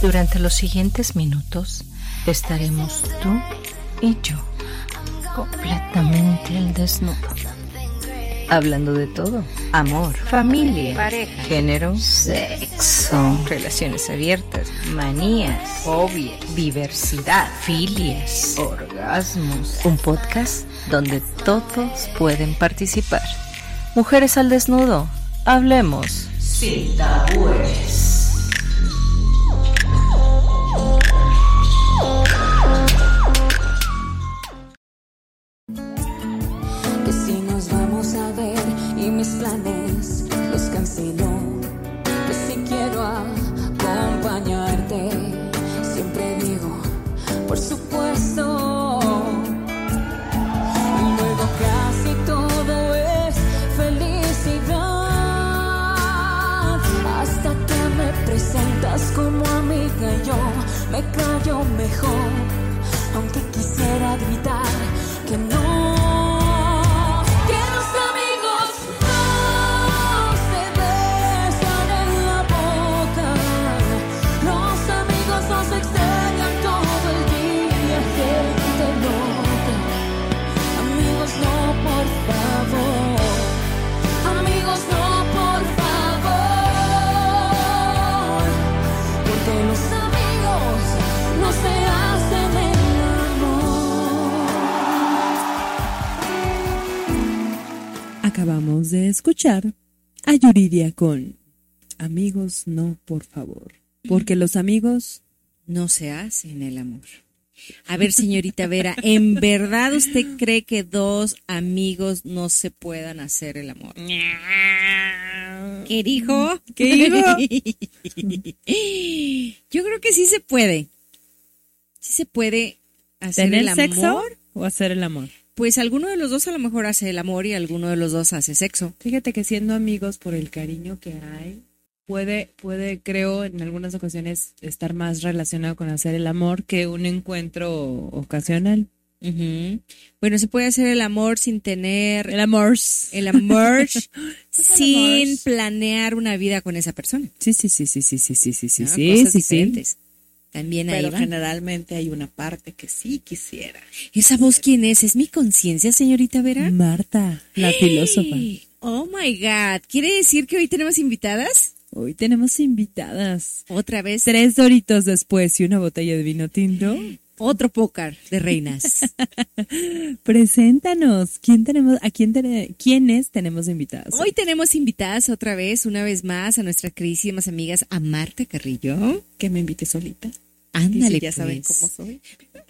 Durante los siguientes minutos estaremos tú y yo completamente al desnudo. Hablando de todo. Amor, familia, pareja, género, sexo, relaciones abiertas, manías, fobias, diversidad, filias, orgasmos. Un podcast donde todos pueden participar. Mujeres al desnudo. Hablemos sin tabúes. Escuchar a Yuridia con Amigos, no, por favor. Porque los amigos No se hacen el amor. A ver, señorita Vera, ¿en verdad usted cree que dos amigos no se puedan hacer el amor? ¿Qué dijo? ¿Qué dijo? Yo creo que sí se puede. Sí se puede hacer ¿Tener el amor. sexo o hacer el amor? Pues alguno de los dos a lo mejor hace el amor y alguno de los dos hace sexo. Fíjate que siendo amigos por el cariño que hay, puede, puede, creo, en algunas ocasiones estar más relacionado con hacer el amor que un encuentro ocasional. Ujú. Bueno, se puede hacer el amor sin tener El amor. el amor sin planear una vida con esa persona. Sí, sí, sí, sí, sí, sí, sí, sí, sí, ¿no? sí, Cosas sí, sí. También ahí Pero va. generalmente hay una parte que sí quisiera. ¿Esa voz quién es? ¿Es mi conciencia, señorita Vera? Marta, la filósofa. Oh my God. ¿Quiere decir que hoy tenemos invitadas? Hoy tenemos invitadas. Otra vez. Tres doritos después y una botella de vino tinto. Otro pócar de reinas. Preséntanos. ¿Quién tenemos? ¿A quién tene- quiénes tenemos invitadas? Hoy tenemos invitadas otra vez, una vez más, a nuestras queridísimas amigas, a Marta Carrillo. Que me invite solita. Ándale, ya saben pues. cómo soy.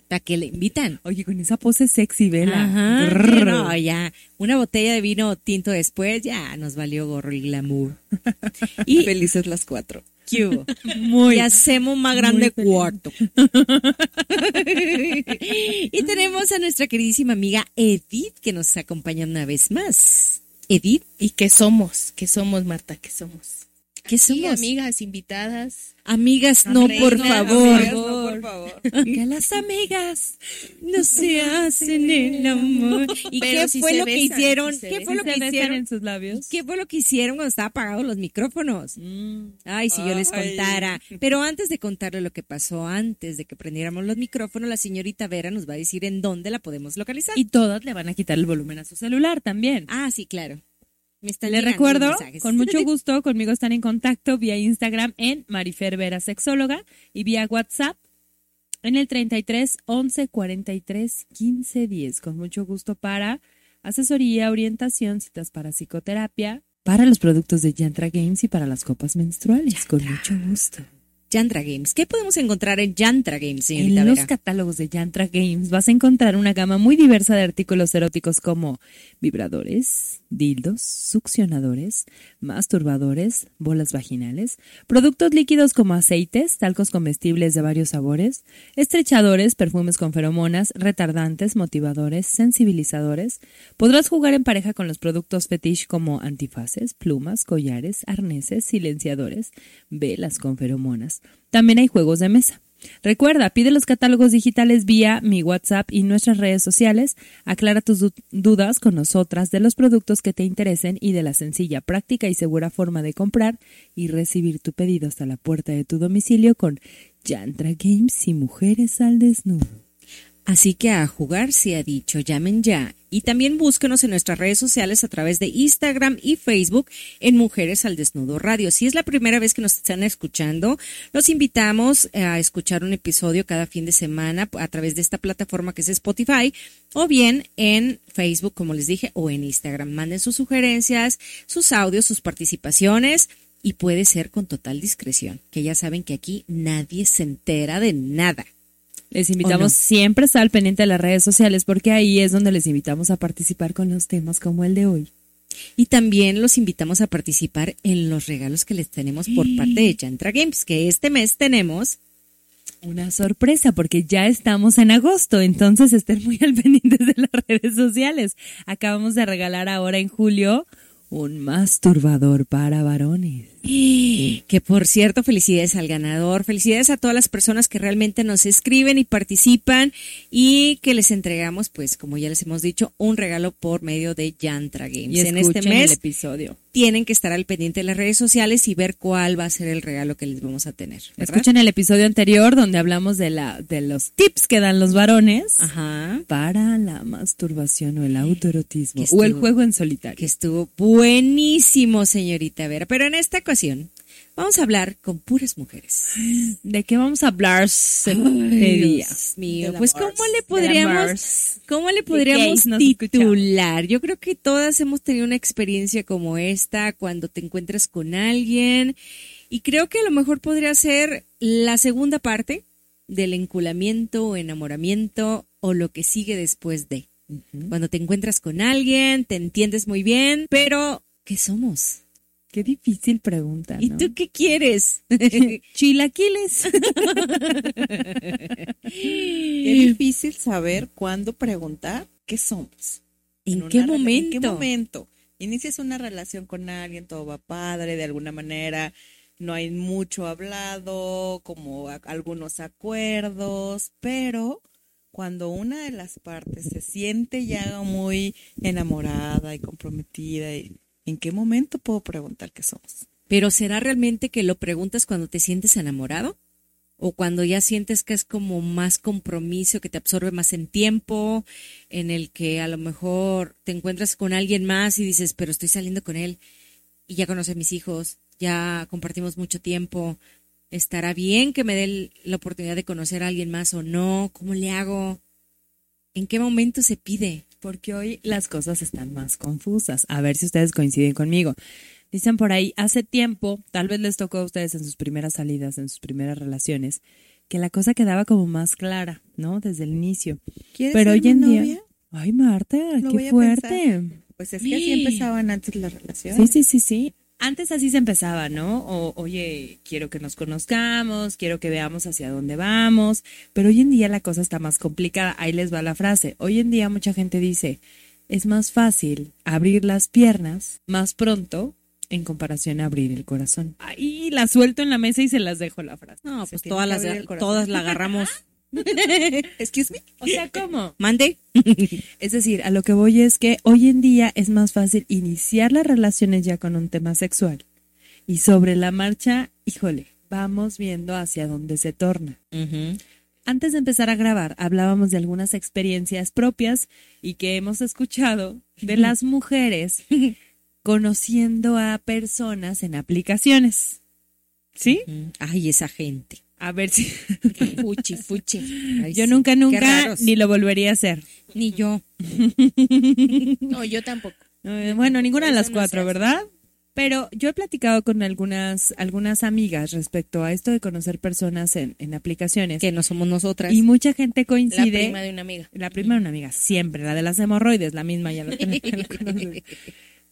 ¿Para que le invitan? Oye, con esa pose sexy, vela. Ajá, no, ya. Una botella de vino tinto después, ya nos valió gorro el glamour. Y felices las cuatro. Muy. y hacemos más grande cuarto. y tenemos a nuestra queridísima amiga Edith que nos acompaña una vez más. Edith, ¿Y qué somos? ¿Qué somos, Marta? ¿Qué somos? ¿qué Sí, somos? amigas, invitadas. Amigas, no, por favor. amigas, no, por Que las amigas no se hacen el amor. ¿Y Pero qué fue lo que hicieron? ¿Qué fue lo ¿Sí que hicieron? en sus labios? ¿Qué fue lo que hicieron cuando estaban apagados los micrófonos? Mm. Ay, si yo les Ay. contara. Pero antes de contarle lo que pasó antes de que prendiéramos los micrófonos, la señorita Vera nos va a decir en dónde la podemos localizar. Y todas le van a quitar el volumen a su celular también. ah, sí, claro. Me están Le recuerdo, con mucho gusto, conmigo están en contacto vía Instagram en Marifer Vera Sexóloga y vía WhatsApp en el 33 11 43 15 10. Con mucho gusto para asesoría, orientación, citas para psicoterapia, para los productos de Yantra Games y para las copas menstruales. Con mucho gusto. Yantra Games. ¿Qué podemos encontrar en Yantra Games, En señorita los Vera? catálogos de Yantra Games vas a encontrar una gama muy diversa de artículos eróticos como vibradores, dildos, succionadores, masturbadores, bolas vaginales, productos líquidos como aceites, talcos comestibles de varios sabores, estrechadores, perfumes con feromonas, retardantes, motivadores, sensibilizadores. Podrás jugar en pareja con los productos fetish como antifaces, plumas, collares, arneses, silenciadores, velas con feromonas. También hay juegos de mesa. Recuerda, pide los catálogos digitales vía mi WhatsApp y nuestras redes sociales. Aclara tus du- dudas con nosotras de los productos que te interesen y de la sencilla, práctica y segura forma de comprar y recibir tu pedido hasta la puerta de tu domicilio con Yantra Games y Mujeres al Desnudo. Así que a jugar se ha dicho, llamen ya. Y también búsquenos en nuestras redes sociales a través de Instagram y Facebook en Mujeres al Desnudo Radio. Si es la primera vez que nos están escuchando, los invitamos a escuchar un episodio cada fin de semana a través de esta plataforma que es Spotify o bien en Facebook, como les dije, o en Instagram. Manden sus sugerencias, sus audios, sus participaciones y puede ser con total discreción, que ya saben que aquí nadie se entera de nada. Les invitamos siempre a estar al pendiente de las redes sociales porque ahí es donde les invitamos a participar con los temas como el de hoy. Y también los invitamos a participar en los regalos que les tenemos por parte de Yantra Games, que este mes tenemos Una sorpresa porque ya estamos en agosto, entonces estén muy al pendiente de las redes sociales. Acabamos de regalar ahora en julio un masturbador para varones. Que por cierto, felicidades al ganador, felicidades a todas las personas que realmente nos escriben y participan y que les entregamos, pues como ya les hemos dicho, un regalo por medio de Yantra Games. Y en este mes el episodio. tienen que estar al pendiente de las redes sociales y ver cuál va a ser el regalo que les vamos a tener. ¿verdad? Escuchen el episodio anterior donde hablamos de la de los tips que dan los varones Ajá. para la masturbación o el autoerotismo o el juego en solitario. que estuvo buenísimo, señorita Vera. Pero en esta ocasión vamos a hablar con puras mujeres. ¿De qué vamos a hablar este día? Dios mío, pues. ¿cómo le podríamos, cómo le podríamos titular? Yo creo que todas hemos tenido una experiencia como esta cuando te encuentras con alguien y creo que a lo mejor podría ser la segunda parte del enculamiento o enamoramiento o lo que sigue después de. Cuando te encuentras con alguien, te entiendes muy bien, pero ¿qué somos? Qué difícil pregunta. ¿Y tú qué quieres? Chilaquiles. Qué difícil saber cuándo preguntar qué somos. ¿En una qué momento? ¿En qué momento? Inicias una relación con alguien, todo va padre, de alguna manera no hay mucho hablado, como algunos acuerdos, pero cuando una de las partes se siente ya muy enamorada y comprometida, y- ¿en qué momento puedo preguntar qué somos? Pero ¿será realmente que lo preguntas cuando te sientes enamorado? ¿O cuando ya sientes que es como más compromiso, que te absorbe más en tiempo, en el que a lo mejor te encuentras con alguien más y dices, pero estoy saliendo con él y ya conoce a mis hijos, ya compartimos mucho tiempo, ¿estará bien que me dé la oportunidad de conocer a alguien más o no? ¿Cómo le hago? ¿En qué momento se pide? Porque hoy las cosas están más confusas. A ver si ustedes coinciden conmigo. Dicen por ahí, hace tiempo, tal vez les tocó a ustedes en sus primeras salidas, en sus primeras relaciones, que la cosa quedaba como más clara, ¿no? Desde el inicio. ¿Quieres Pero ser hoy en día... Ay, Marta, Lo qué fuerte. Pues es que así empezaban antes las relaciones. Sí, sí, sí, sí. Antes así se empezaba, ¿no? O, oye, quiero que nos conozcamos, quiero que veamos hacia dónde vamos, pero hoy en día la cosa está más complicada. Ahí les va la frase. Hoy en día mucha gente dice, es más fácil abrir las piernas más pronto en comparación a abrir el corazón. Ahí la suelto en la mesa y se las dejo la frase. No, Se pues todas las, todas la agarramos. Excuse me. O sea, ¿cómo? Mande. Es decir, a lo que voy es que hoy en día es más fácil iniciar las relaciones ya con un tema sexual. Y sobre la marcha, híjole, vamos viendo hacia dónde se torna. Antes de empezar a grabar, hablábamos de algunas experiencias propias y que hemos escuchado de las mujeres conociendo a personas en aplicaciones. ¿Sí? Ay, esa gente. A ver si Fuchi, fuchi. Ay, yo sí, nunca, nunca ni lo volvería a hacer. Ni yo. No, yo tampoco. Eh, Bueno, ninguna de las cuatro. ¿verdad? Pero yo he platicado con algunas, algunas amigas respecto a esto de conocer personas en, en aplicaciones. Que no somos nosotras. Y mucha gente La coincide. prima de una amiga. La prima de una amiga, siempre. La de las hemorroides, la misma, ya lo tenemos.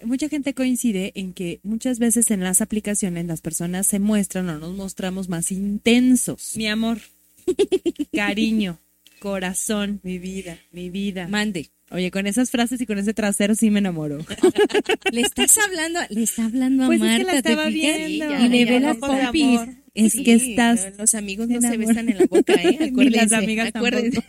Mucha gente coincide en que muchas veces en las aplicaciones las personas se muestran o nos mostramos más intensos. Mi amor, cariño, corazón, mi vida, mi vida. Mande. Oye, con esas frases y con ese trasero sí me enamoro. Le estás hablando, le está hablando a Pues es que Marta, la ¿te estaba fijas? viendo. y le ve las pompis. Es Sí, que estás no, Los amigos no se besan en la boca, ¿eh? Ni Acuérdense. las amigas acuérdense.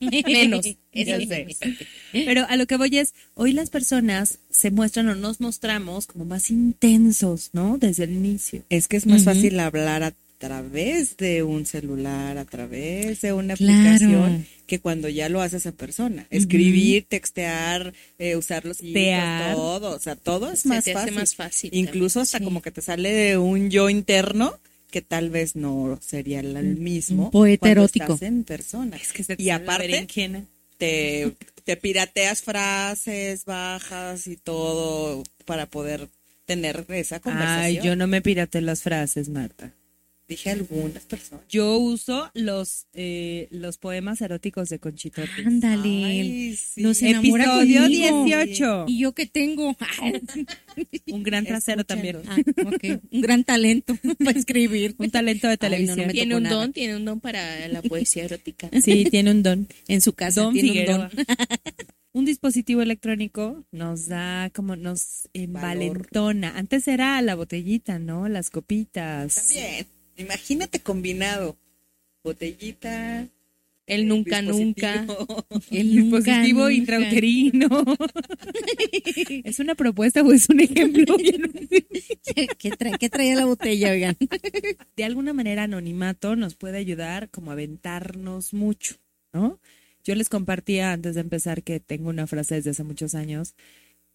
Menos. Eso. Pero a lo que voy es, hoy las personas se muestran o nos mostramos como más intensos, ¿no? Desde el inicio. Es que es más fácil hablar a través de un celular, a través de una Claro. aplicación, que cuando ya lo haces en persona. Escribir, textear, eh, usar los todo. O sea, todo es Se más te hace fácil. más fácil Incluso hasta como que te sale de un yo interno que tal vez no sería el el mismo. un poeta erótico. estás en persona. Es que y aparte, te, te pirateas frases bajas y todo para poder tener esa conversación. Ay, yo no me pirate las frases, Marta. Dije algunas personas. Yo uso los, eh, los poemas eróticos de Conchita Ortiz. Ándale. Ay, sí. Nos enamora Episodio conmigo. 18. Y yo que tengo. Un gran trasero también. Ah. Un gran talento para escribir. Un talento de Ay, no, no televisión. Tiene un nada. don, tiene un don para la poesía erótica. Sí, tiene un don. En su casa Don tiene Figueroa. un don. Un dispositivo electrónico nos da como nos envalentona. Antes era la botellita, ¿no? Las copitas. También. Imagínate combinado. Botellita. El nunca, nunca. El dispositivo nunca, intrauterino. ¿Es una propuesta o es un ejemplo? ¿Qué, qué traía la botella, oigan? de alguna manera anonimato nos puede ayudar como a aventarnos mucho, ¿no? Yo les compartía antes de empezar que tengo una frase desde hace muchos años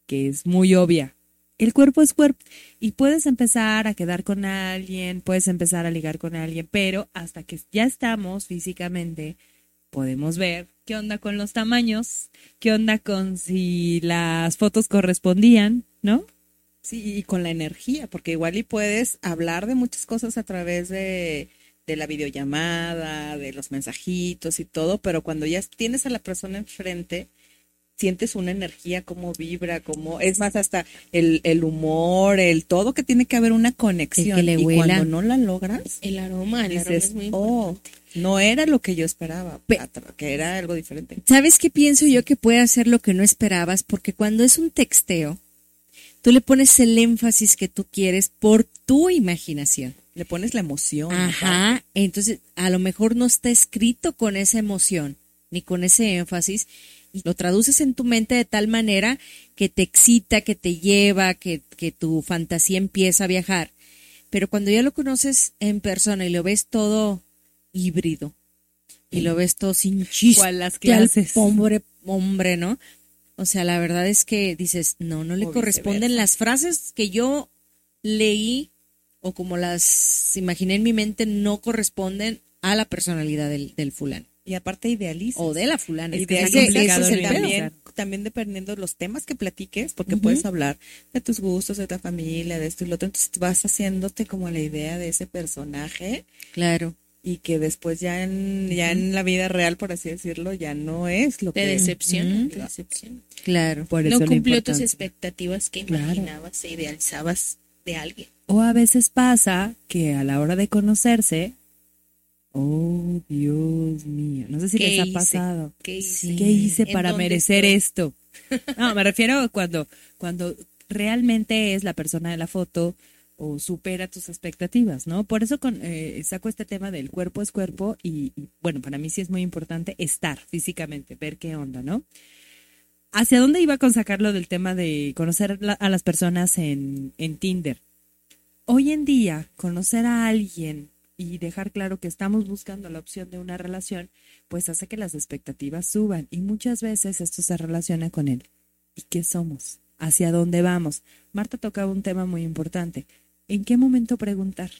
que es muy obvia. El cuerpo es cuerpo y puedes empezar a quedar con alguien, puedes empezar a ligar con alguien, pero hasta que ya estamos físicamente, podemos ver qué onda con los tamaños, qué onda con si las fotos correspondían, ¿no? Sí, y con la energía, porque igual y puedes hablar de muchas cosas a través de, de la videollamada, de los mensajitos y todo, pero cuando ya tienes a la persona enfrente, sientes una energía, cómo vibra, cómo, es más, hasta el, el humor, el todo que tiene que haber una conexión. que le y cuando no la logras, El aroma, el aroma dices, es muy oh, no era lo que yo esperaba, que era algo diferente. ¿Sabes qué pienso yo que puede hacer lo que no esperabas? Porque cuando es un texteo, tú le pones el énfasis que tú quieres por tu imaginación. Le pones la emoción. Ajá. Entonces, a lo mejor no está escrito con esa emoción ni con ese énfasis. Lo traduces en tu mente de tal manera que te excita, que te lleva, que, que tu fantasía empieza a viajar. Pero cuando ya lo conoces en persona y lo ves todo híbrido y lo ves todo sin chiste ¿Cuál las al clases? hombre, hombre, ¿no? O sea, la verdad es que dices, no, no le O corresponden las frases que yo leí o como las imaginé en mi mente no corresponden a la personalidad del, del fulano Y aparte idealizas. o de la fulana. Y Es que ese- ese es también, también dependiendo de los temas que platiques, porque puedes hablar de tus gustos, de tu familia, de esto y lo otro, entonces vas haciéndote como la idea de ese personaje Claro. y que después ya en, ya en la vida real, por así decirlo, ya no es lo Te que decepciona, Ujú. te decepciona. Claro. Por eso No cumplió tus expectativas que Claro. imaginabas e idealizabas de alguien. O a veces pasa que a la hora de conocerse, oh Dios mío, no sé si ¿Qué les ha hice? pasado. ¿Qué hice? ¿Qué hice ¿En para merecer estoy? esto? No, me refiero cuando, cuando realmente es la persona de la foto o supera tus expectativas, ¿no? Por eso con, eh, saco este tema del cuerpo es cuerpo y, y, bueno, para mí sí es muy importante estar físicamente, ver qué onda, ¿no? ¿Hacia dónde iba con sacarlo del tema de conocer la- a las personas en, en Tinder? Hoy en día, conocer a alguien y dejar claro que estamos buscando la opción de una relación, pues hace que las expectativas suban y muchas veces esto se relaciona con el ¿y qué somos? ¿Hacia dónde vamos? Marta tocaba un tema muy importante. ¿En qué momento preguntar?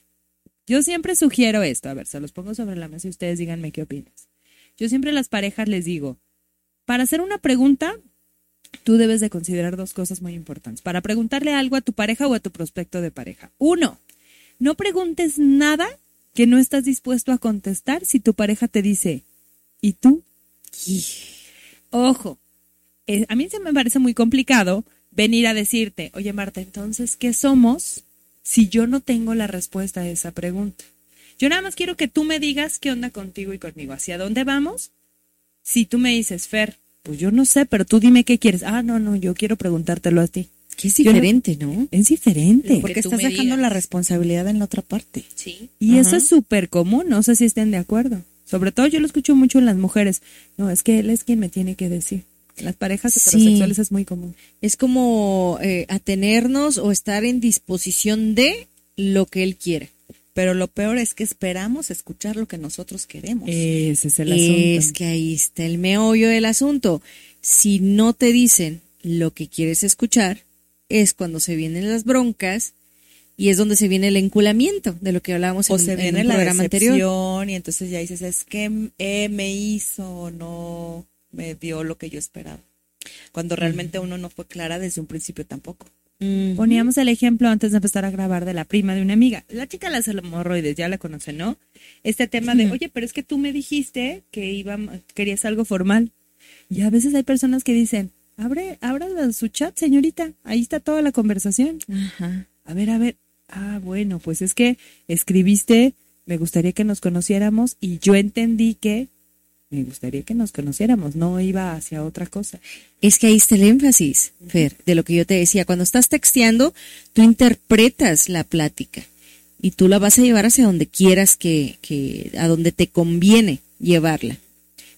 Yo siempre sugiero esto, a ver, se los pongo sobre la mesa y ustedes díganme qué opinas. Yo siempre a las parejas les digo, para hacer una pregunta, tú debes de considerar dos cosas muy importantes. Para preguntarle algo a tu pareja o a tu prospecto de pareja. Uno, no preguntes nada que no estás dispuesto a contestar si tu pareja te dice, ¿y tú? Ojo, eh, a mí se me parece muy complicado venir a decirte, oye Marta, entonces, ¿qué somos si yo no tengo la respuesta a esa pregunta? Yo nada más quiero que tú me digas qué onda contigo y conmigo, hacia dónde vamos. Si tú me dices, Fer, pues yo no sé, pero tú dime qué quieres. Ah, no, no, yo quiero preguntártelo a ti. Que es no- diferente, ¿no? Es diferente. Porque estás dejando la responsabilidad en la otra parte. Sí. Y eso es súper común, no sé si estén de acuerdo. Sobre todo yo lo escucho mucho en las mujeres. No, es que él es quien me tiene que decir. Las parejas Sí. heterosexuales es muy común. Es como eh, atenernos o estar en disposición de lo que él quiere. Pero lo peor es que esperamos escuchar lo que nosotros queremos. Ese es el Es asunto. que ahí está el meollo del asunto. Si no te dicen lo que quieres escuchar, es cuando se vienen las broncas y es donde se viene el enculamiento de lo que hablábamos o en, se en viene un la programa anterior. y entonces ya dices, es que eh, me hizo, no me dio lo que yo esperaba. Cuando realmente uno no fue clara desde un principio tampoco. Poníamos el ejemplo antes de empezar a grabar de la prima de una amiga. La chica de las hemorroides, ya la conocen, ¿no? Este tema de, oye, pero es que tú me dijiste que iba, querías algo formal. Y a veces hay personas que dicen, abre, abra su chat, señorita, ahí está toda la conversación. Ajá. A ver, a ver. Ah, bueno, pues es que escribiste, me gustaría que nos conociéramos y yo entendí que me gustaría que nos conociéramos, no iba hacia otra cosa. Es que ahí está el énfasis, Fer, de lo que yo te decía. Cuando estás texteando, tú interpretas la plática y tú la vas a llevar hacia donde quieras que, que a donde te conviene llevarla.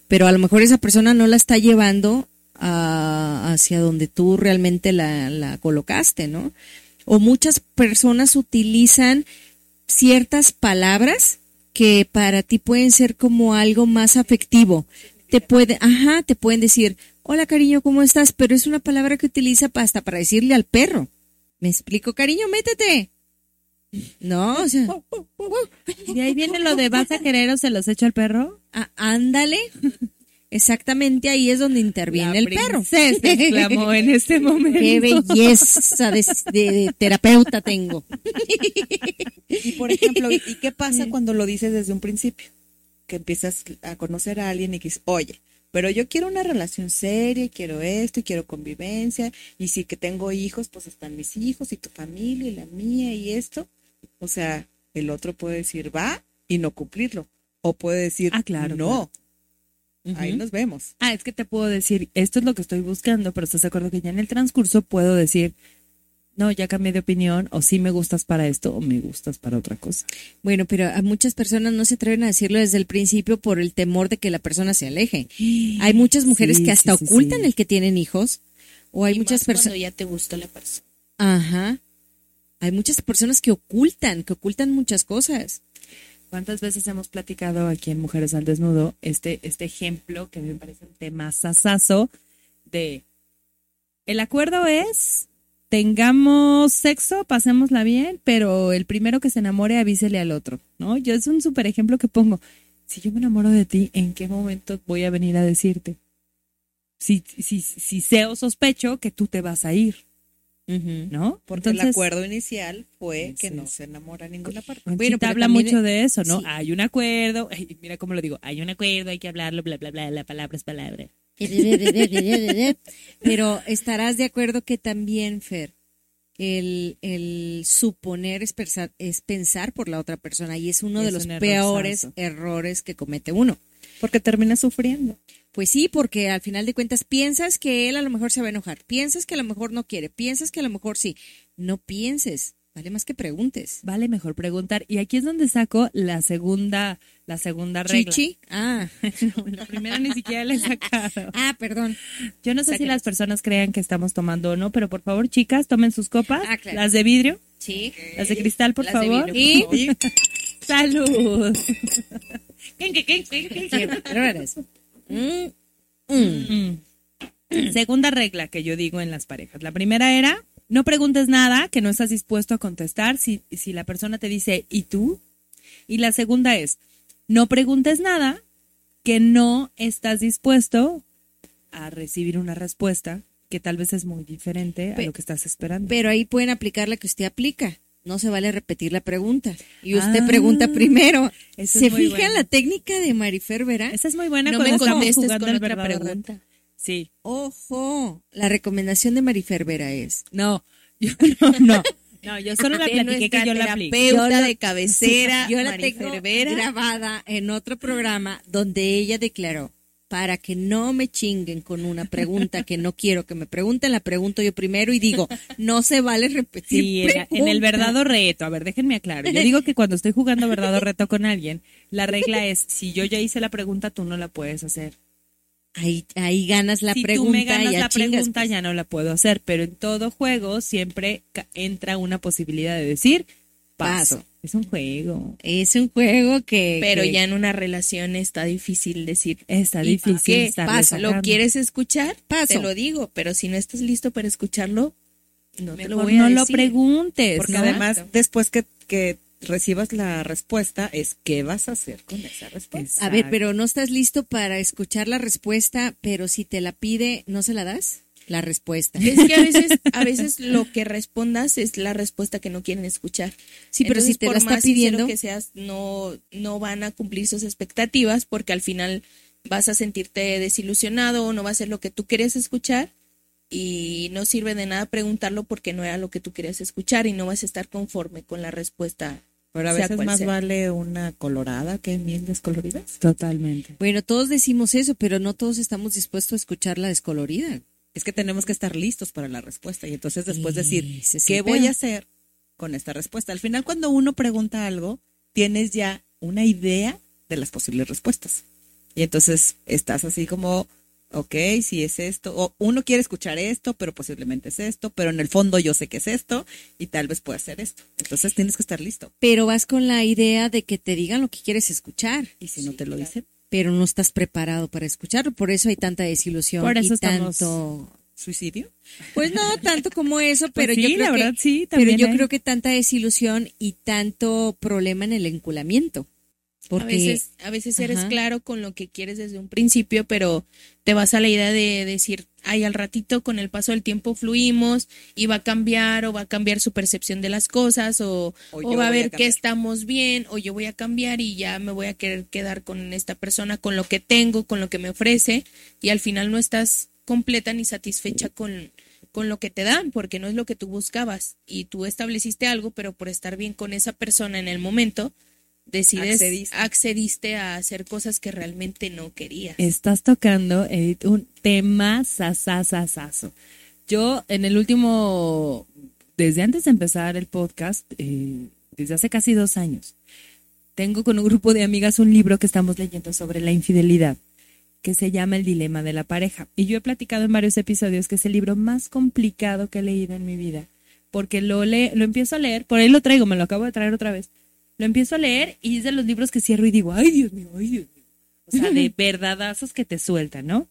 Pero a lo mejor esa persona no la está llevando a- hacia donde tú realmente la, la colocaste, ¿no? O muchas personas utilizan ciertas palabras que para ti pueden ser como algo más afectivo. Te puede, ajá, te pueden decir, hola cariño, ¿cómo estás? Pero es una palabra que utiliza hasta para decirle al perro. ¿Me explico, cariño? Métete. No, o sea, Y ahí viene lo de vas a querer o se los echo al perro. á- ándale. Exactamente ahí es donde interviene La el perro. princesa exclamó en este momento. Qué belleza de, de- de terapeuta tengo. Y por ejemplo, ¿y qué pasa cuando lo dices desde un principio? Que empiezas a conocer a alguien y que dices, oye, pero yo quiero una relación seria, y quiero esto, y quiero convivencia, y si que tengo hijos, pues están mis hijos, y tu familia, y la mía, y esto. O sea, el otro puede decir va y no cumplirlo. O puede decir, Ah, claro, no, ahí nos vemos. Ah, es que te puedo decir, esto es lo que estoy buscando, pero estás de acuerdo que ya en el transcurso puedo decir, no, ya cambié de opinión, o sí me gustas para esto, o me gustas para otra cosa. Bueno, pero a muchas personas no se atreven a decirlo desde el principio por el temor de que la persona se aleje. Hay muchas mujeres Sí, que hasta sí, ocultan sí. el que tienen hijos. O hay Y muchas personas. ya te gusta la persona. Ajá. Hay muchas personas que ocultan, que ocultan muchas cosas. ¿Cuántas veces hemos platicado aquí en Mujeres al Desnudo este, este ejemplo que me parece un tema sasazo de el acuerdo es tengamos sexo, pasémosla bien, pero el primero que se enamore avísele al otro, ¿no? Yo es un súper ejemplo que pongo. Si yo me enamoro de ti, ¿en qué momento voy a venir a decirte? Si, si, si sé o sospecho que tú te vas a ir, ¿no? Porque el Entonces- acuerdo inicial fue que Sí, no se enamora ninguna parte. Bueno, Bueno, te pero habla mucho de eso, ¿no? sí. Hay un acuerdo, ay, mira cómo lo digo, hay un acuerdo, hay que hablarlo, bla, bla, bla, la palabra es palabra. Pero estarás de acuerdo que también, Fer, el, el suponer es, persa- es pensar por la otra persona y es uno de los un peores errores que comete uno. Porque termina sufriendo. Pues sí, porque al final de cuentas piensas que él a lo mejor se va a enojar, piensas que a lo mejor no quiere, piensas que a lo mejor sí. No pienses, vale más que preguntes. Vale mejor preguntar. Y aquí es donde saco la segunda, la segunda regla. Chichi. Ah. No, la primera ni siquiera la he sacado. Ah, perdón. Yo no sé si las personas crean que estamos tomando o no, pero por favor, chicas, tomen sus copas. Ah, claro. Las de vidrio, Sí. las de cristal, por Las de favor. vidrio, por y salud. Bárbaras. Mm, Mm. Segunda regla que yo digo en las parejas. La primera era, no preguntes nada que no estás dispuesto a contestar si, si la persona te dice, ¿y tú? Y la segunda es, no preguntes nada que no estás dispuesto a recibir una respuesta que tal vez es muy diferente a lo que estás esperando. Pero ahí pueden aplicar la que usted aplica. No se vale repetir la pregunta. Y usted Ah, pregunta primero. ¿Se fija en la técnica de Marifer Vera? Esa es muy buena No me contestes con otra verdadero pregunta. Sí. Ojo, la recomendación de Marifer Vera es. No, yo no, no. No, yo solo la platiqué que yo la aplico. Yo lo- de cabecera, Yo la Marifer tengo Vera. grabada en otro programa donde ella declaró, para que no me chinguen con una pregunta que no quiero que me pregunten, la pregunto yo primero y digo, no se vale repetir. Sí, en, en el verdadero reto. A ver, déjenme aclarar. Yo digo que cuando estoy jugando verdadero reto con alguien, la regla es, si yo ya hice la pregunta, tú no la puedes hacer. Ahí, ahí ganas la si pregunta tú me ganas la chingas, pregunta, pues. ya no la puedo hacer. Pero en todo juego siempre entra una posibilidad de decir, paso. Paso. Es un juego. Es un juego que... Pero que- ya en una relación está difícil decir. Está ¿y difícil qué? ¿Lo quieres escuchar? Paso. Te lo digo, pero si no estás listo para escucharlo, no te lo Mejor voy a no lo preguntes. Porque ¿no? además, después que, que recibas la respuesta, es qué vas a hacer con esa respuesta. A ver, pero no estás listo para escuchar la respuesta, pero si te la pide, ¿no se la das? La respuesta. Es que a veces, a veces lo que respondas es la respuesta que no quieren escuchar. Sí, pero si te por la está más pidiendo- que seas, no, no van a cumplir sus expectativas porque al final vas a sentirte desilusionado o no va a ser lo que tú querías escuchar y no sirve de nada preguntarlo porque no era lo que tú querías escuchar y no vas a estar conforme con la respuesta. Pero a veces más sea. vale una colorada que mil descoloridas. Totalmente. Bueno, todos decimos eso, pero no todos estamos dispuestos a escuchar la descolorida. Es que tenemos que estar listos para la respuesta y entonces después decir, ¿qué voy a hacer con esta respuesta? Al final, cuando uno pregunta algo, tienes ya una idea de las posibles respuestas. Y entonces estás así como, ok, si es esto, o uno quiere escuchar esto, pero posiblemente es esto, pero en el fondo yo sé que es esto y tal vez pueda ser esto. Entonces tienes que estar listo. Pero vas con la idea de que te digan lo que quieres escuchar. Y si no te lo dicen, Pero no estás preparado para escucharlo, por eso hay tanta desilusión Por eso y estamos- tanto suicidio. Pues no tanto como eso, Pues pero sí, yo creo la que verdad, sí, pero yo hay. creo que tanta desilusión y tanto problema en el enculamiento. Porque A veces, a veces eres claro con lo que quieres desde un principio, pero te vas a la idea de decir, ay, al ratito con el paso del tiempo fluimos y va a cambiar o va a cambiar su percepción de las cosas o, O o yo va a ver que estamos bien o yo voy a cambiar y ya me voy a querer quedar con esta persona, con lo que tengo, con lo que me ofrece y al final no estás completa ni satisfecha con, con lo que te dan porque no es lo que tú buscabas y tú estableciste algo, pero por estar bien con esa persona en el momento, decides, Accediste. accediste a hacer cosas que realmente no querías. Estás tocando Edith, un tema sasasasazo. Yo en el último, desde antes de empezar el podcast, eh, desde hace casi dos años, tengo con un grupo de amigas un libro que estamos leyendo sobre la infidelidad, que se llama El Dilema de la Pareja. Y yo he platicado en varios episodios que es el libro más complicado que he leído en mi vida, porque lo, le, lo empiezo a leer, por ahí lo traigo, me lo acabo de traer otra vez, lo empiezo a leer y es de los libros que cierro y digo, ay Dios mío, ay Dios mío. O sea, de verdadazos que te sueltan, ¿no?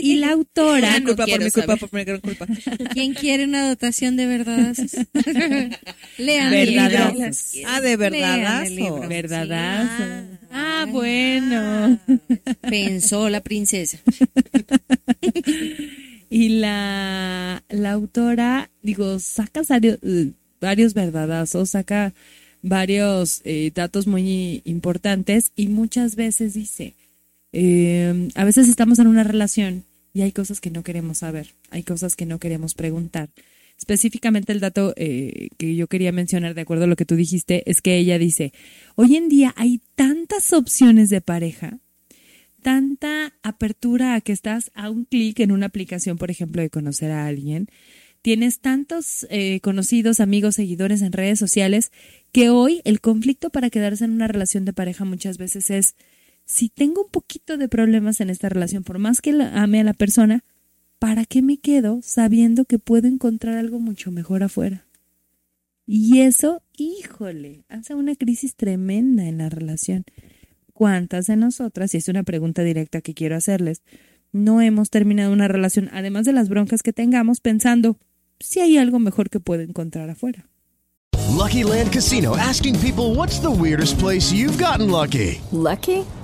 Y la autora, Ah, no culpa por mi culpa, por mi gran culpa. ¿quién quiere una dotación de verdades? Lean Verdadazos. Ah, de Lean el verdadazo. libro. verdadazo. Ah, Ay, bueno. Pensó la princesa. Y la, la autora, digo, saca varios, eh, varios verdadazos, saca varios eh, datos muy importantes y muchas veces dice, eh, a veces estamos en una relación y hay cosas que no queremos saber, hay cosas que no queremos preguntar. Específicamente el dato eh, que yo quería mencionar, de acuerdo a lo que tú dijiste, es que ella dice, hoy en día hay tantas opciones de pareja, tanta apertura a que estás a un clic en una aplicación, por ejemplo, de conocer a alguien. Tienes tantos eh, conocidos, amigos, seguidores en redes sociales que hoy el conflicto para quedarse en una relación de pareja muchas veces es, si tengo un poquito de problemas en esta relación, por más que ame a la persona, ¿para qué me quedo sabiendo que puedo encontrar algo mucho mejor afuera? Y eso, híjole, hace una crisis tremenda en la relación. ¿Cuántas de nosotras, y es una pregunta directa que quiero hacerles, no hemos terminado una relación, además de las broncas que tengamos, pensando si hay algo mejor que puedo encontrar afuera? Lucky Land Casino asking people what's the weirdest place you've gotten lucky? Lucky?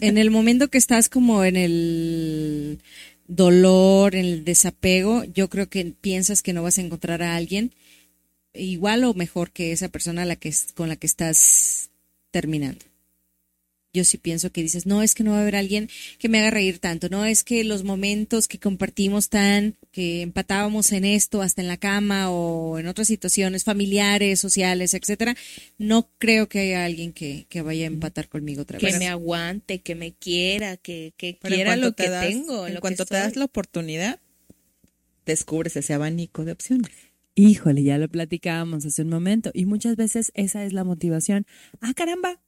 En el momento que estás como en el dolor, en el desapego, yo creo que piensas que no vas a encontrar a alguien igual o mejor que esa persona con la que estás terminando. Yo sí pienso que dices, no, es que no va a haber alguien que me haga reír tanto, no, es que los momentos que compartimos tan, que empatábamos en esto, hasta en la cama o en otras situaciones familiares, sociales, etcétera, no creo que haya alguien que, que vaya a empatar conmigo otra Que vez. me aguante, que me quiera, que, que quiera lo te que das- tengo. En lo cuanto que te das la oportunidad, descubres ese abanico de opciones. Híjole, ya lo platicábamos hace un momento y muchas veces esa es la motivación. Ah, caramba,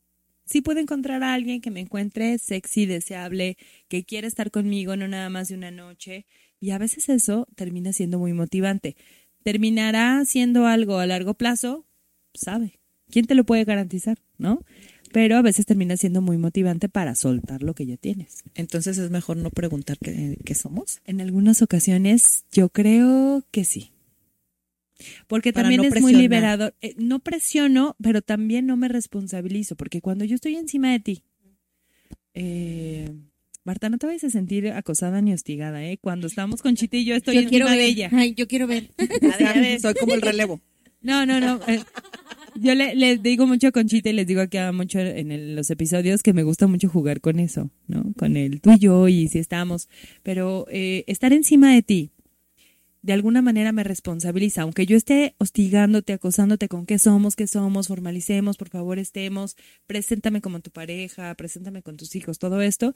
sí puedo encontrar a alguien que me encuentre sexy, deseable, que quiera estar conmigo, no nada más de una noche. Y a veces eso termina siendo muy motivante. ¿Terminará siendo algo a largo plazo? Sabe. ¿Quién te lo puede garantizar? ¿No? Pero a veces termina siendo muy motivante para soltar lo que ya tienes. Entonces es mejor no preguntar qué, qué somos. En algunas ocasiones yo creo que sí. Porque Para también no es muy liberador. Eh, no presiono, pero también no me responsabilizo. Porque cuando yo estoy encima de ti, eh, Marta, no te vayas a sentir acosada ni hostigada, ¿eh? Cuando estamos con Chita y yo estoy Yo encima quiero de ella. Ay, yo quiero ver. Soy como el relevo. No, no, no. eh, yo le, les digo mucho a Conchita y les digo aquí a mucho en el- los episodios que me gusta mucho jugar con eso, ¿no? Con el tú y yo y si estamos. Pero eh, estar encima de ti, de alguna manera me responsabiliza. Aunque yo esté hostigándote, acosándote con qué somos, qué somos, formalicemos, por favor estemos, preséntame como tu pareja, preséntame con tus hijos, todo esto,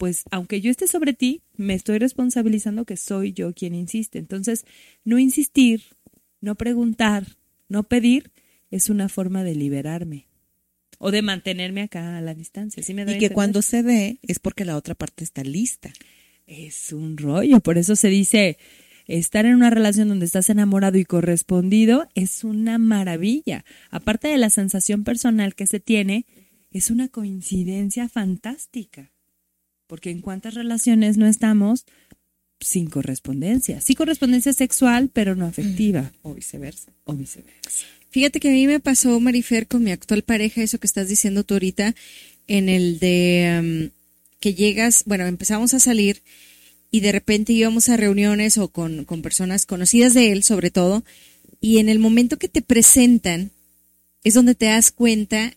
pues aunque yo esté sobre ti, me estoy responsabilizando que soy yo quien insiste. Entonces, no insistir, no preguntar, no pedir, es una forma de liberarme o de mantenerme acá a la distancia. ¿Sí me doy Y que cuando se dé es porque la otra parte está lista. Es un rollo, por eso se dice, estar en una relación donde estás enamorado y correspondido es una maravilla. Aparte de la sensación personal que se tiene, es una coincidencia fantástica. Porque en cuántas relaciones no estamos sin correspondencia. Sí correspondencia sexual, pero no afectiva. O viceversa. O viceversa. Fíjate que a mí me pasó, Marifer, con mi actual pareja, eso que estás diciendo tú ahorita, en el de um, que llegas, bueno, empezamos a salir y de repente íbamos a reuniones o con, con personas conocidas de él, sobre todo, y en el momento que te presentan es donde te das cuenta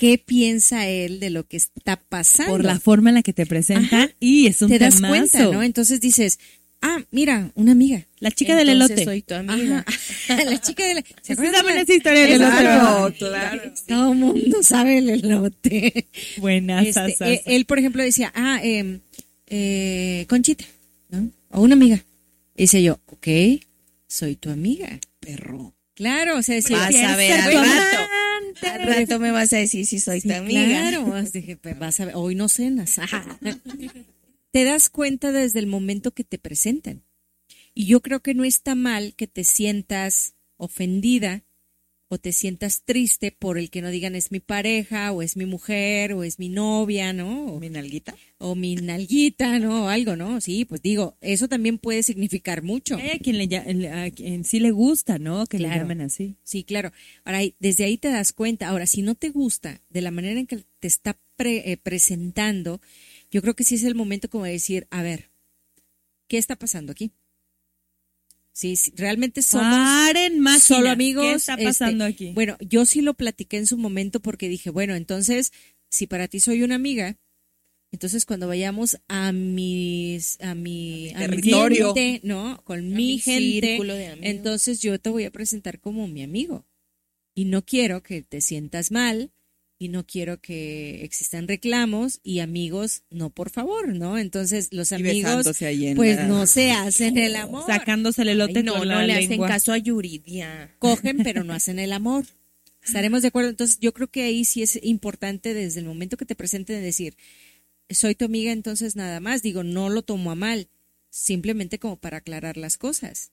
qué piensa él de lo que está pasando. Por la forma en la que te presenta Ajá. y es un te das temazo. cuenta, ¿no? Entonces dices, ah, mira, una amiga. La chica del elote. soy tu amiga. Ajá. la chica del ¿Se acuerdan Esa historia del elote. Claro, claro. Todo el mundo sabe el elote. Buenas, Este, eh, él, por ejemplo, decía, ah, eh, eh, Conchita, ¿no? O una amiga. Y decía yo, ok, soy tu amiga, perro. Claro, o sea, decía, Vas a ver al "Quieres ser rato. Tu Al rato me vas a decir si soy Sí, tu amiga. Claro, dije, "Pues vas a ver, hoy no cenas. te das cuenta desde el momento que te presentan. Y yo creo que no está mal que te sientas ofendida o te sientas triste por el que no digan es mi pareja o es mi mujer o es mi novia, ¿no? O, Mi nalguita. o mi nalguita, ¿no? O algo, ¿no? Sí, pues digo, eso también puede significar mucho. Hay a quien, le, a quien sí le gusta, ¿no? Que le llamen así. Sí, claro. Ahora, desde ahí te das cuenta. Ahora, si no te gusta de la manera en que te está pre- eh, presentando, yo creo que sí es el momento como de decir, a ver, ¿qué está pasando aquí? Sí, sí, realmente somos Paren, solo amigos. ¿qué está pasando este, aquí? Bueno, yo sí lo platiqué en su momento porque dije, bueno, entonces, si para ti soy una amiga, entonces cuando vayamos a mis, a mi, a mi territorio. gente, ¿no? Con mi, mi gente, círculo de amigos. entonces yo te voy a presentar como mi amigo. Y no quiero que te sientas mal y no quiero que existan reclamos y amigos, no, por favor, ¿no? Entonces los amigos, pues la- no se hacen el amor. Sacándose el elote Ay, no, con no la le hacen caso a Yuridia. cogen pero no hacen el amor. Estaremos de acuerdo. Entonces yo creo que ahí sí es importante desde el momento que te presenten de decir, soy tu amiga, entonces nada más. Digo, no lo tomo a mal, simplemente como para aclarar las cosas.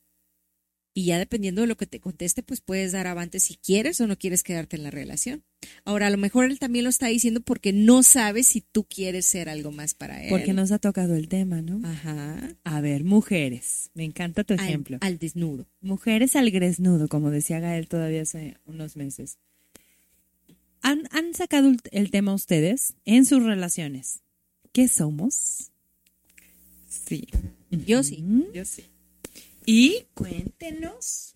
Y ya dependiendo de lo que te conteste, pues puedes dar avante si quieres o no quieres quedarte en la relación. Ahora, a lo mejor él también lo está diciendo porque no sabe si tú quieres ser algo más para él. Porque nos ha tocado el tema, ¿no? Ajá. A ver, mujeres. Me encanta tu Al- ejemplo. Al, desnudo. Mujeres al desnudo, como decía Gael todavía hace unos meses. ¿Han, han sacado el- el tema ustedes en sus relaciones? ¿Qué somos? Sí. Yo sí. Yo sí. Y cuéntenos.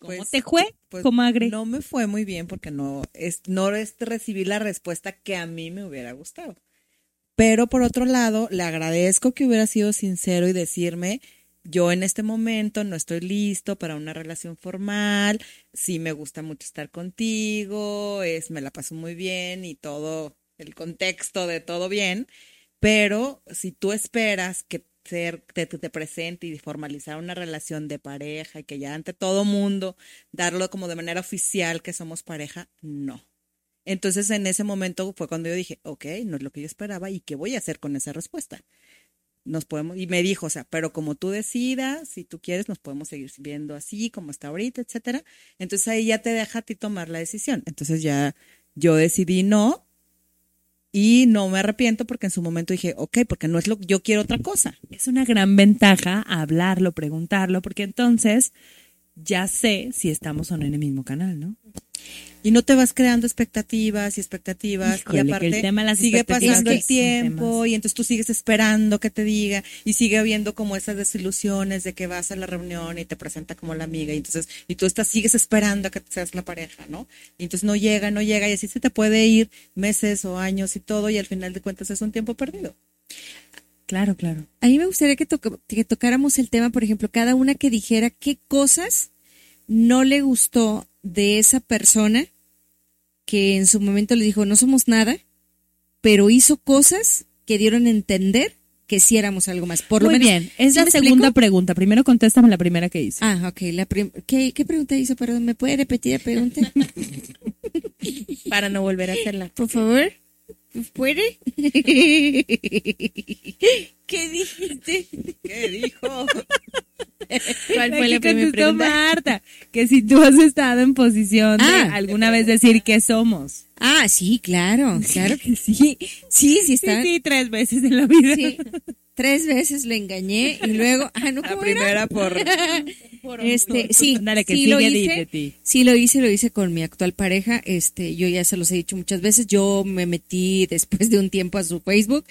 ¿Cómo Pues- te fue, pues, comadre? No me fue muy bien porque no es, no es recibí la respuesta que a mí me hubiera gustado. Pero por otro lado, le agradezco que hubiera sido sincero y decirme, yo en este momento no estoy listo para una relación formal, sí me gusta mucho estar contigo, es, me la paso muy bien y todo, el contexto de todo bien, pero si tú esperas que ser, te, te presente y formalizar una relación de pareja y que ya ante todo mundo darlo como de manera oficial que somos pareja, no. Entonces en ese momento fue cuando yo dije, ok, no es lo que yo esperaba y qué voy a hacer con esa respuesta. Nos podemos, y me dijo, o sea, pero como tú decidas, si tú quieres, nos podemos seguir viendo así, como está ahorita, etcétera. Entonces ahí ya te deja a ti tomar la decisión. Entonces ya yo decidí no, y no me arrepiento porque en su momento dije, ok, porque no es lo yo quiero otra cosa. Es una gran ventaja hablarlo, preguntarlo, porque entonces ya sé si estamos o no en el mismo canal, ¿no? Y no te vas creando expectativas y expectativas Híjole, y aparte el tema de las sigue pasando es el tiempo y entonces tú sigues esperando que te diga y sigue habiendo como esas desilusiones de que vas a la reunión y te presenta como la amiga y entonces y tú estás sigues esperando a que seas la pareja, ¿no? Y entonces no llega, no llega y así se te puede ir meses o años y todo y al final de cuentas es un tiempo perdido. Claro, claro. A mí me gustaría que, toca- que tocáramos el tema, por ejemplo, cada una que dijera qué cosas no le gustó de esa persona que en su momento le dijo no somos nada, pero hizo cosas que dieron a entender que sí éramos algo más. Por lo Muy menos, bien, es ¿sí la segunda explico? pregunta. Primero contéstame la primera que hice. Ah, ok. La prim- ¿Qué, ¿Qué pregunta hizo? Perdón, ¿me puede repetir la pregunta? Para no volver a hacerla. Por favor. ¿Puede? ¿Qué dijiste? ¿Qué dijo? ¿Cuál fue la que primera pregunta? Marta, que si tú has estado en posición de Ah. alguna vez decir que somos. Ah, sí, claro, claro que sí. Sí, sí, Sí, está. sí, tres veces en la vida. Sí. Tres veces le engañé y luego, ah, no, La ¿cómo era? primera por Este, sí, Ándale, que sí lo sigue de- hice. de ti. Sí lo hice, lo hice con mi actual pareja. Este, yo ya se los he dicho muchas veces. Yo me metí después de un tiempo a su Facebook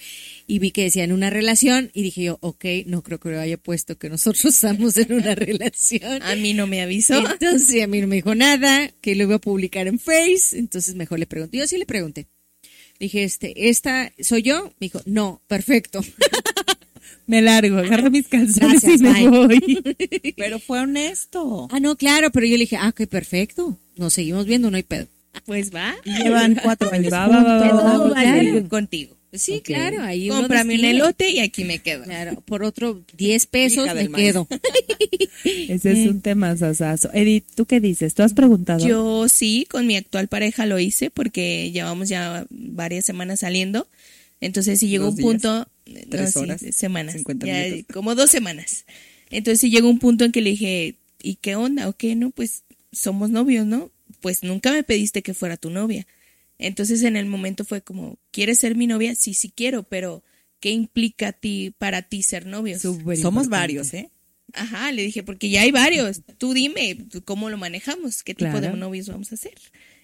y vi que decía en una relación y dije yo, ok, no creo que lo haya puesto que nosotros estamos en una relación. A mí no me avisó. Entonces a mí no me dijo nada, que lo iba a publicar en Face. Entonces mejor le pregunté. Yo sí le pregunté. Dije, este, ¿esta soy yo? Me dijo, no, perfecto. Me largo, agarro mis calzones Gracias, y me bye. voy. Pero fue honesto. Ah, no, claro, pero yo le dije, ah, ok, perfecto. Nos seguimos viendo, no hay pedo. Pues va. Y llevan cuatro años Va, va, va, va, claro. contigo. Sí, claro, ahí uno Cómprame un elote y aquí me quedo. Claro, por otro 10 pesos Hija me quedo. Ese es un tema sasazo. Edith, ¿tú qué dices? ¿Tú has preguntado? Yo sí, con mi actual pareja lo hice porque llevamos ya varias semanas saliendo. Entonces sí llegó Dos un días, punto, tres horas, semanas, 50 ya minutos. como dos semanas. Entonces sí llegó un punto en que le dije, ¿y qué onda? ¿O qué? No, pues somos novios, ¿no? Pues nunca me pediste que fuera tu novia. Entonces en el momento fue como, ¿quieres ser mi novia? Sí, sí quiero, pero ¿qué implica a ti, para ti ser novios? Súper Somos importante. varios, ¿eh? Ajá, le dije, porque ya hay varios. Tú dime, ¿cómo lo manejamos? ¿Qué tipo Claro. de novios vamos a hacer?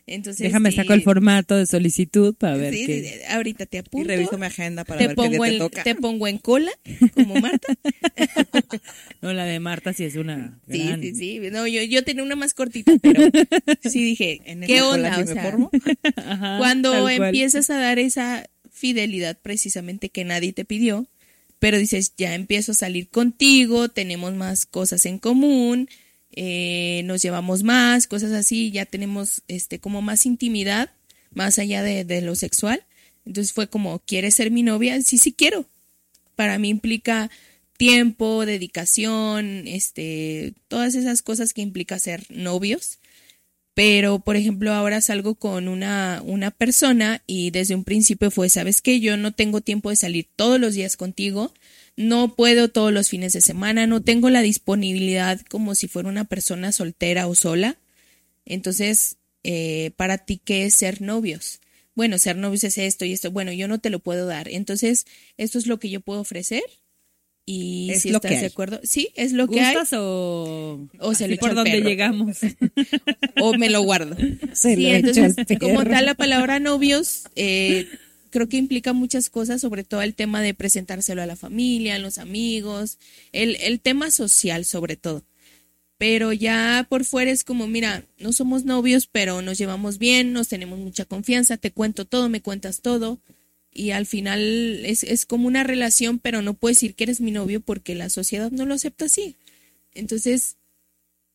Entonces, Déjame sí, saco el formato de solicitud para ver sí, qué. sí, sí, ahorita te apunto. Y reviso mi agenda para te ver qué día pongo te en, toca. Te pongo en cola, como Marta. No, la de Marta sí es una. Sí, gran- sí, sí. No, yo, yo tenía una más cortita, pero sí dije, En ¿qué onda? O sea. Ajá, cuando empiezas a dar esa fidelidad precisamente que nadie te pidió, pero dices, ya empiezo a salir contigo, tenemos más cosas en común, eh, nos llevamos más, cosas así, ya tenemos este como más intimidad, más allá de, lo sexual. Entonces fue como, ¿quieres ser mi novia? Sí, sí quiero. Para mí implica tiempo, dedicación, este, todas esas cosas que implica ser novios pero por ejemplo ahora salgo con una, una persona y desde un principio fue, sabes que yo no tengo tiempo de salir todos los días contigo, no puedo todos los fines de semana, no tengo la disponibilidad como si fuera una persona soltera o sola. Entonces, eh, para ti, ¿qué es ser novios? Bueno, ser novios es esto y esto. Bueno, yo no te lo puedo dar. Entonces, esto es lo que yo puedo ofrecer. Y Es si lo estás que de acuerdo, sí, es lo que hay. ¿Gustas o, O se lo por donde perro. llegamos? o me lo guardo. Se sí, lo entonces, como tal, la palabra novios, eh, creo que implica muchas cosas, sobre todo el tema de presentárselo a la familia, a los amigos, el, el tema social, sobre todo. Pero ya por fuera es como, mira, no somos novios, pero nos llevamos bien, nos tenemos mucha confianza, te cuento todo, me cuentas todo. Y al final es, es como una relación, pero no puedes decir que eres mi novio porque la sociedad no lo acepta así. Entonces,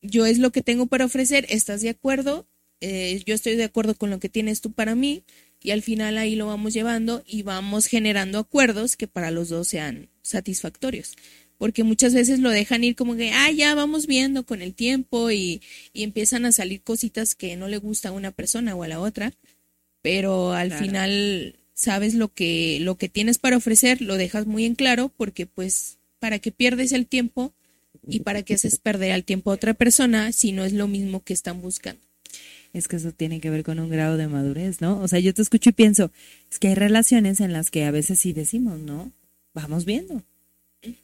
yo es lo que tengo para ofrecer, ¿estás de acuerdo? Eh, yo estoy de acuerdo con lo que tienes tú para mí y al final ahí lo vamos llevando y vamos generando acuerdos que para los dos sean satisfactorios. Porque muchas veces lo dejan ir como que, ah, ya vamos viendo con el tiempo y, y empiezan a salir cositas que no le gusta a una persona o a la otra, pero al Claro. final sabes lo que, lo que tienes para ofrecer, lo dejas muy en claro porque pues para que pierdes el tiempo y para que haces perder al tiempo a otra persona si no es lo mismo que están buscando. Es que eso tiene que ver con un grado de madurez, ¿no? O sea, yo te escucho y pienso, es que hay relaciones en las que a veces sí decimos, ¿no? Vamos viendo,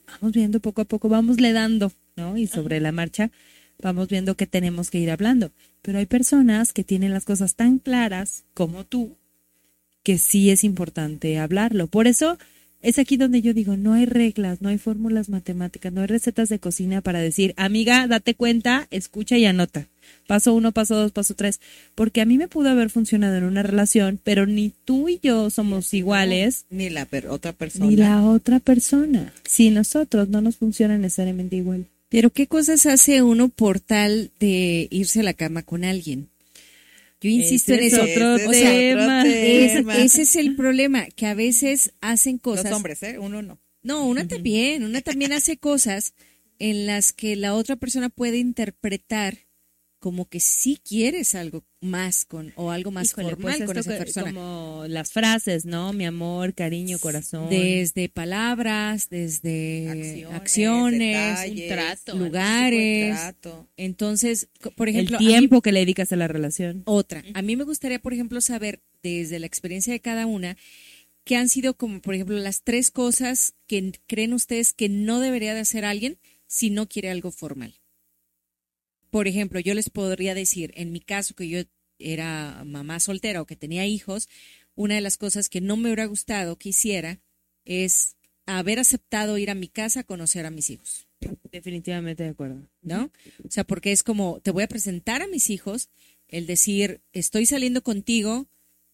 vamos viendo poco a poco, vamos le dando, ¿no? Y sobre la marcha vamos viendo que tenemos que ir hablando. Pero hay personas que tienen las cosas tan claras como tú, que sí es importante hablarlo. Por eso es aquí donde yo digo, no hay reglas, no hay fórmulas matemáticas, no hay recetas de cocina para decir, amiga, date cuenta, escucha y anota. Paso uno, paso dos, paso tres. Porque a mí me pudo haber funcionado en una relación, pero ni tú y yo somos iguales, Ni la per- otra persona. ni la otra persona. Si nosotros no nos funciona necesariamente igual. Pero ¿qué cosas hace uno por tal de irse a la cama con alguien? Yo insisto Ese en es eso. otro O sea, tema. es- tema. ese es el problema, que a veces hacen cosas. Los hombres, ¿eh? Uno no. No, una también, una también hace cosas en las que la otra persona puede interpretar como que sí quieres algo más con o algo más Híjole, formal pues con esa que- persona. Como las frases, ¿no? Mi amor, cariño, corazón. Desde palabras, desde Acciones, acciones, detalles, un trato, lugares. Trato. Entonces, por ejemplo, el mí- tiempo que le dedicas a la relación. otra. A mí me gustaría, por ejemplo, saber desde la experiencia de cada una qué han sido como, por ejemplo, las tres cosas que creen ustedes que no debería de hacer alguien si no quiere algo formal. Por ejemplo, yo les podría decir, en mi caso que yo era mamá soltera o que tenía hijos, una de las cosas que no me hubiera gustado que hiciera es haber aceptado ir a mi casa a conocer a mis hijos. Definitivamente de acuerdo. ¿no? O sea, porque es como, te voy a presentar a mis hijos, el decir, estoy saliendo contigo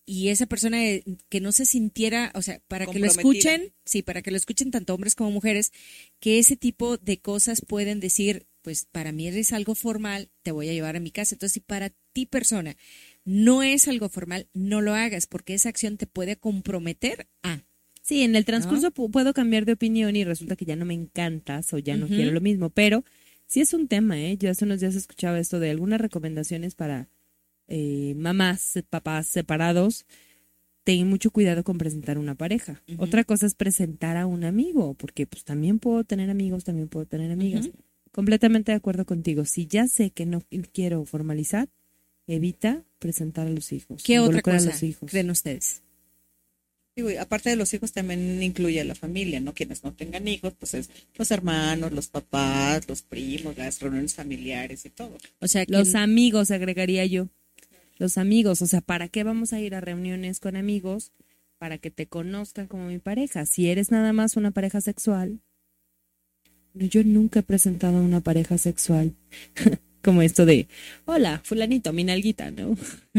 y esa persona eh, que no se sintiera, o sea, para que lo escuchen, sí, para que lo escuchen tanto hombres como mujeres, que ese tipo de cosas pueden decir, pues para mí eres algo formal, te voy a llevar a mi casa. Entonces, si para ti persona no es algo formal, no lo hagas, porque esa acción te puede comprometer a. Sí, en el transcurso pu- puedo cambiar de opinión y resulta que ya no me encantas o ya no quiero lo mismo, pero sí es un tema, ¿eh? Yo hace unos días escuchaba esto de algunas recomendaciones para eh, mamás, papás separados. Ten mucho cuidado con presentar una pareja. Otra cosa es presentar a un amigo, porque pues también puedo tener amigos, también puedo tener amigas. Completamente de acuerdo contigo. Si ya sé que no quiero formalizar, evita presentar a los hijos. ¿Qué otra involucrar a cosa los hijos. creen ustedes? Digo, aparte de los hijos también incluye a la familia, ¿no? Quienes no tengan hijos, pues es los hermanos, los papás, los primos, las reuniones familiares y todo. O sea, que Los amigos, agregaría yo. los amigos, o sea, ¿para qué vamos a ir a reuniones con amigos? Para que te conozcan como mi pareja. Si eres nada más una pareja sexual, yo nunca he presentado a una pareja sexual. como esto de, hola, fulanito, mi nalguita, ¿no?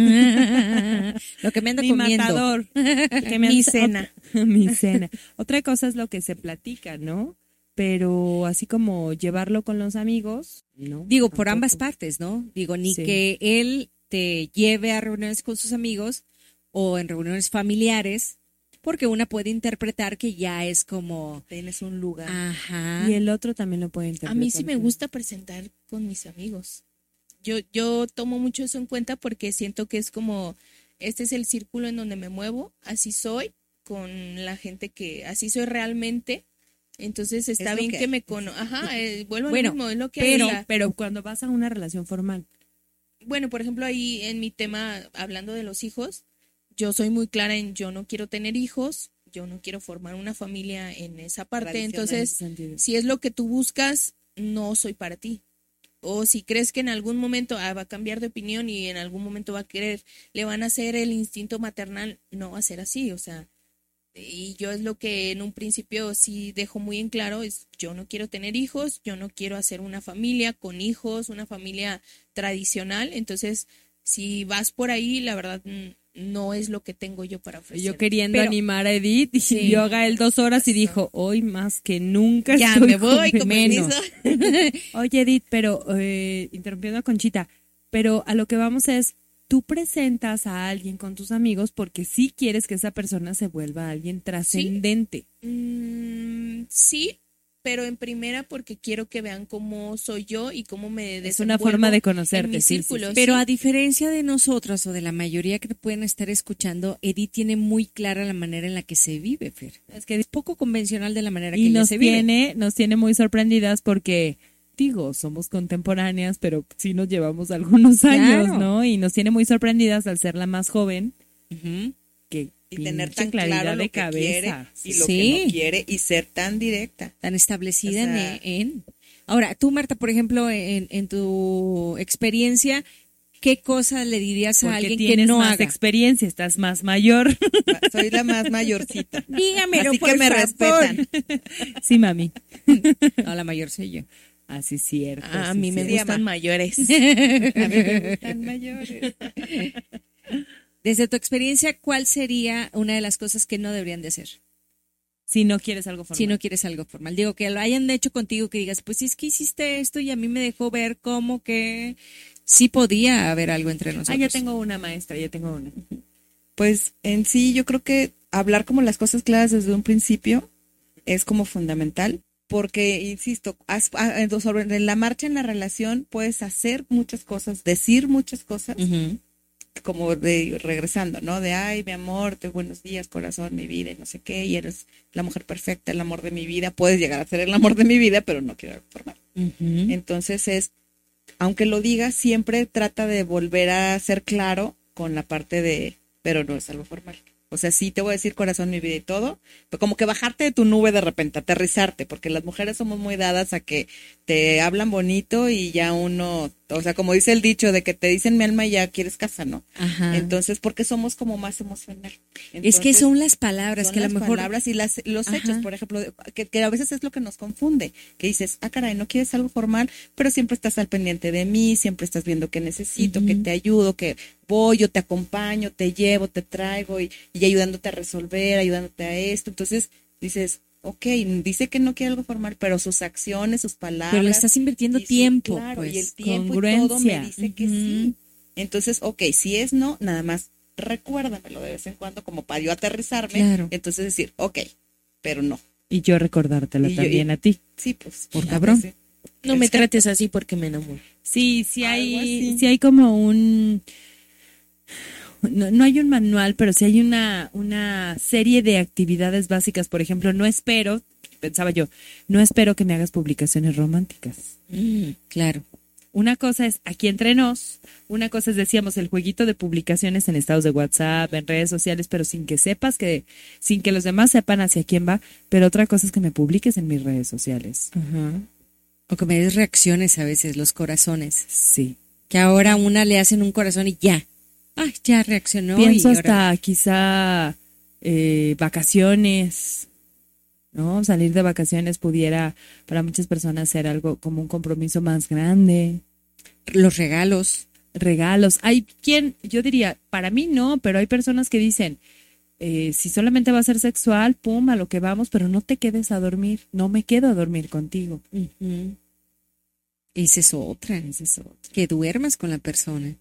Lo que me anda mi comiendo. matador. que me Mi anda- cena. mi cena. Otra cosa es lo que se platica, ¿no? Pero así como llevarlo con los amigos, no. Digo, por ambas partes, ¿no? Digo, ni Sí. que él te lleve a reuniones con sus amigos o en reuniones familiares, porque una puede interpretar que ya es como... Tienes un lugar. Ajá. Y el otro también lo puede interpretar. A mí sí me gusta presentar con mis amigos. Yo, yo tomo mucho eso en cuenta porque siento que es como, este es el círculo en donde me muevo, así soy, con la gente que, así soy realmente. Entonces está bien que me cono... Ajá, eh, vuelvo Bueno, al mismo, es lo que hay, Pero, pero cuando vas a una relación formal, bueno, por ejemplo, ahí en mi tema, hablando de los hijos, yo soy muy clara en yo no quiero tener hijos, yo no quiero formar una familia en esa parte. Entonces, en si es lo que tú buscas, no soy para ti. O si crees que en algún momento ah, va a cambiar de opinión y en algún momento va a querer, le van a hacer el instinto maternal, no va a ser así. O sea, y yo es lo que en un principio sí dejo muy en claro, es yo no quiero tener hijos, yo no quiero hacer una familia con hijos, una familia tradicional. Entonces, si vas por ahí, la verdad mm, no es lo que tengo yo para ofrecer. yo queriendo Pero- animar a Edith y Sí. yoga él dos horas y dijo, hoy más que nunca Ya estoy me voy, con menos. Oye Edith, pero eh, interrumpiendo a Conchita, pero a lo que vamos es, tú presentas a alguien con tus amigos porque sí quieres que esa persona se vuelva alguien trascendente. Mm, sí, pero en primera porque quiero que vean cómo soy yo y cómo me Es una forma de en conocerte, mi sí, sí, círculo, sí. Pero sí. a diferencia de nosotras o de la mayoría que te pueden estar escuchando, Edith tiene muy clara la manera en la que se vive, Fer. Es que es poco convencional de la manera que y ella nos se vive. tiene, nos tiene muy sorprendidas porque digo, somos contemporáneas, pero sí nos llevamos algunos años, Claro. ¿no? Y nos tiene muy sorprendidas al ser la más joven, que y tener tan claridad claro lo de que cabeza. quiere y lo Sí. que no quiere y ser tan directa. tan establecida O sea- en, en- Ahora, tú, Marta, por ejemplo, en, en tu experiencia, ¿qué cosa le dirías a alguien que tienes no más haga? experiencia, estás más mayor. Soy la más mayorcita. Dígamelo, Así por que me favor. respetan. sí, mami. No, la mayor soy yo. Así es cierto. Ah, a sí, mí me sí. gustan mayores. A mí me gustan mayores. Desde tu experiencia, ¿cuál sería una de las cosas que no deberían de hacer? Si no quieres algo formal. Si no quieres algo formal. Digo, que lo hayan hecho contigo, que digas, pues es que hiciste esto y a mí me dejó ver como que sí podía haber algo entre nosotros. Ah, ya tengo una maestra, ya tengo una. Pues en sí yo creo que hablar como las cosas claras desde un principio es como fundamental porque, insisto, has- ah, en- sobre en la marcha en la relación puedes hacer muchas cosas, decir muchas cosas. Como de regresando, ¿no? De, ay, mi amor, te buenos días, corazón, mi vida, y no sé qué, y eres la mujer perfecta, el amor de mi vida, puedes llegar a ser el amor de mi vida, pero no quiero algo formal. Ujú. Entonces es, aunque lo digas, siempre trata de volver a ser claro con la parte de, pero no es algo formal. O sea, sí te voy a decir corazón, mi vida y todo, pero como que bajarte de tu nube de repente, aterrizarte, porque las mujeres somos muy dadas a que te hablan bonito y ya uno, o sea, como dice el dicho de que te dicen mi alma y ya quieres casa, ¿no? Ajá. Entonces, porque somos como más emocional. es que son las palabras son que a las lo mejor palabras y las, los Ajá. hechos, por ejemplo, que, que a veces es lo que nos confunde, que dices, ah, caray, no quieres algo formal, pero siempre estás al pendiente de mí, siempre estás viendo que necesito, que te ayudo, que voy, yo te acompaño, te llevo, te traigo y, y ayudándote a resolver, ayudándote a esto. Entonces dices, ok, dice que no quiere algo formal, pero sus acciones, sus palabras. Pero le estás invirtiendo su- tiempo, claro, y el pues, tiempo y todo me dice que sí. Entonces, ok, si es no, nada más recuérdamelo de vez en cuando como para yo aterrizarme. Claro. Entonces decir, ok, pero no. Y yo recordártelo Y yo- también y- a ti. Sí, pues. Por cabrón. pues, sí. No me trates así porque me enamoro. Sí, sí Algo hay, así. sí hay como un, no, no hay un manual, pero sí hay una, una serie de actividades básicas. Por ejemplo, no espero, pensaba yo, no espero que me hagas publicaciones románticas. Mm, claro. Una cosa es aquí entre nos, una cosa es, decíamos, el jueguito de publicaciones en estados de WhatsApp, en redes sociales, pero sin que sepas que, sin que los demás sepan hacia quién va, pero otra cosa es que me publiques en mis redes sociales. O que me des reacciones a veces, los corazones. Sí. Que ahora una le hacen un corazón y ya. Ay, ya reaccionó. Pienso y ahora- hasta quizá eh, vacaciones, ¿no? Salir de vacaciones pudiera para muchas personas ser algo como un compromiso más grande. Los regalos. Regalos. Hay quien, yo diría, para mí no, pero hay personas que dicen, eh, si solamente va a ser sexual, pum, a lo que vamos, pero no te quedes a dormir, no me quedo a dormir contigo. Ujú. Esa es otra. Esa es otra. Que duermas con la persona.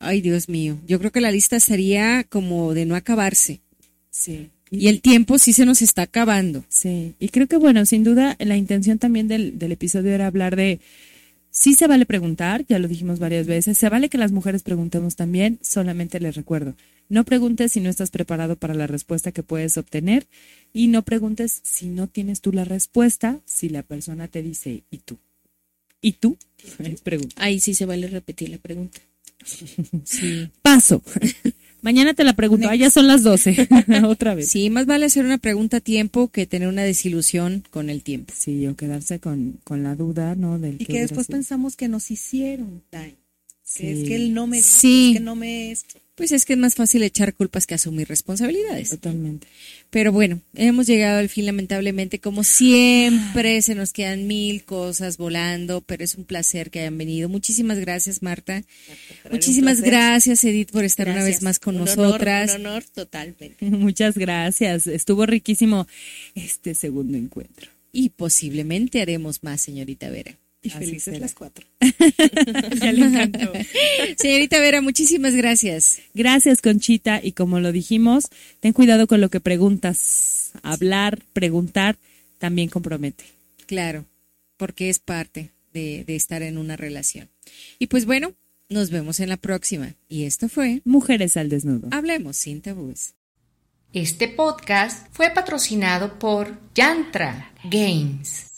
Ay, Dios mío. Yo creo que la lista sería como de no acabarse. Sí. Y el tiempo sí se nos está acabando. Sí, y creo que bueno, sin duda la intención también del, del episodio era hablar de, sí se vale preguntar, ya lo dijimos varias veces, se vale que las mujeres preguntemos también, solamente les recuerdo, no preguntes si no estás preparado para la respuesta que puedes obtener y no preguntes si no tienes tú la respuesta, si la persona te dice, ¿y tú? ¿Y tú? Es pregunta. Ahí sí se vale repetir la pregunta. Paso. Mañana te la pregunto, ah, ya son las 12, otra vez. Sí, más vale hacer una pregunta a tiempo que tener una desilusión con el tiempo. Sí, o quedarse con, con la duda, ¿no? Del Y que después sido. pensamos que nos hicieron daño. Que es Sí. que él no me Sí. es que no me esto. Pues es que es más fácil echar culpas que asumir responsabilidades. Totalmente. Pero bueno, hemos llegado al fin, lamentablemente. Como siempre, se nos quedan mil cosas volando, pero es un placer que hayan venido. Muchísimas gracias, Marta. Muchísimas gracias, Edith, por estar una vez más con Un honor, nosotras. un honor totalmente. Muchas gracias. Estuvo riquísimo este segundo encuentro. Y posiblemente haremos más, señorita Vera. Y felices será. las cuatro. ya le encantó. Señorita Vera, muchísimas gracias. Gracias, Conchita. Y como lo dijimos, ten cuidado con lo que preguntas. Hablar, preguntar, también compromete. Claro, porque es parte de, de estar en una relación. Y pues bueno, nos vemos en la próxima. Y esto fue Mujeres al desnudo. Hablemos sin tabúes. Este podcast fue patrocinado por Yantra Games.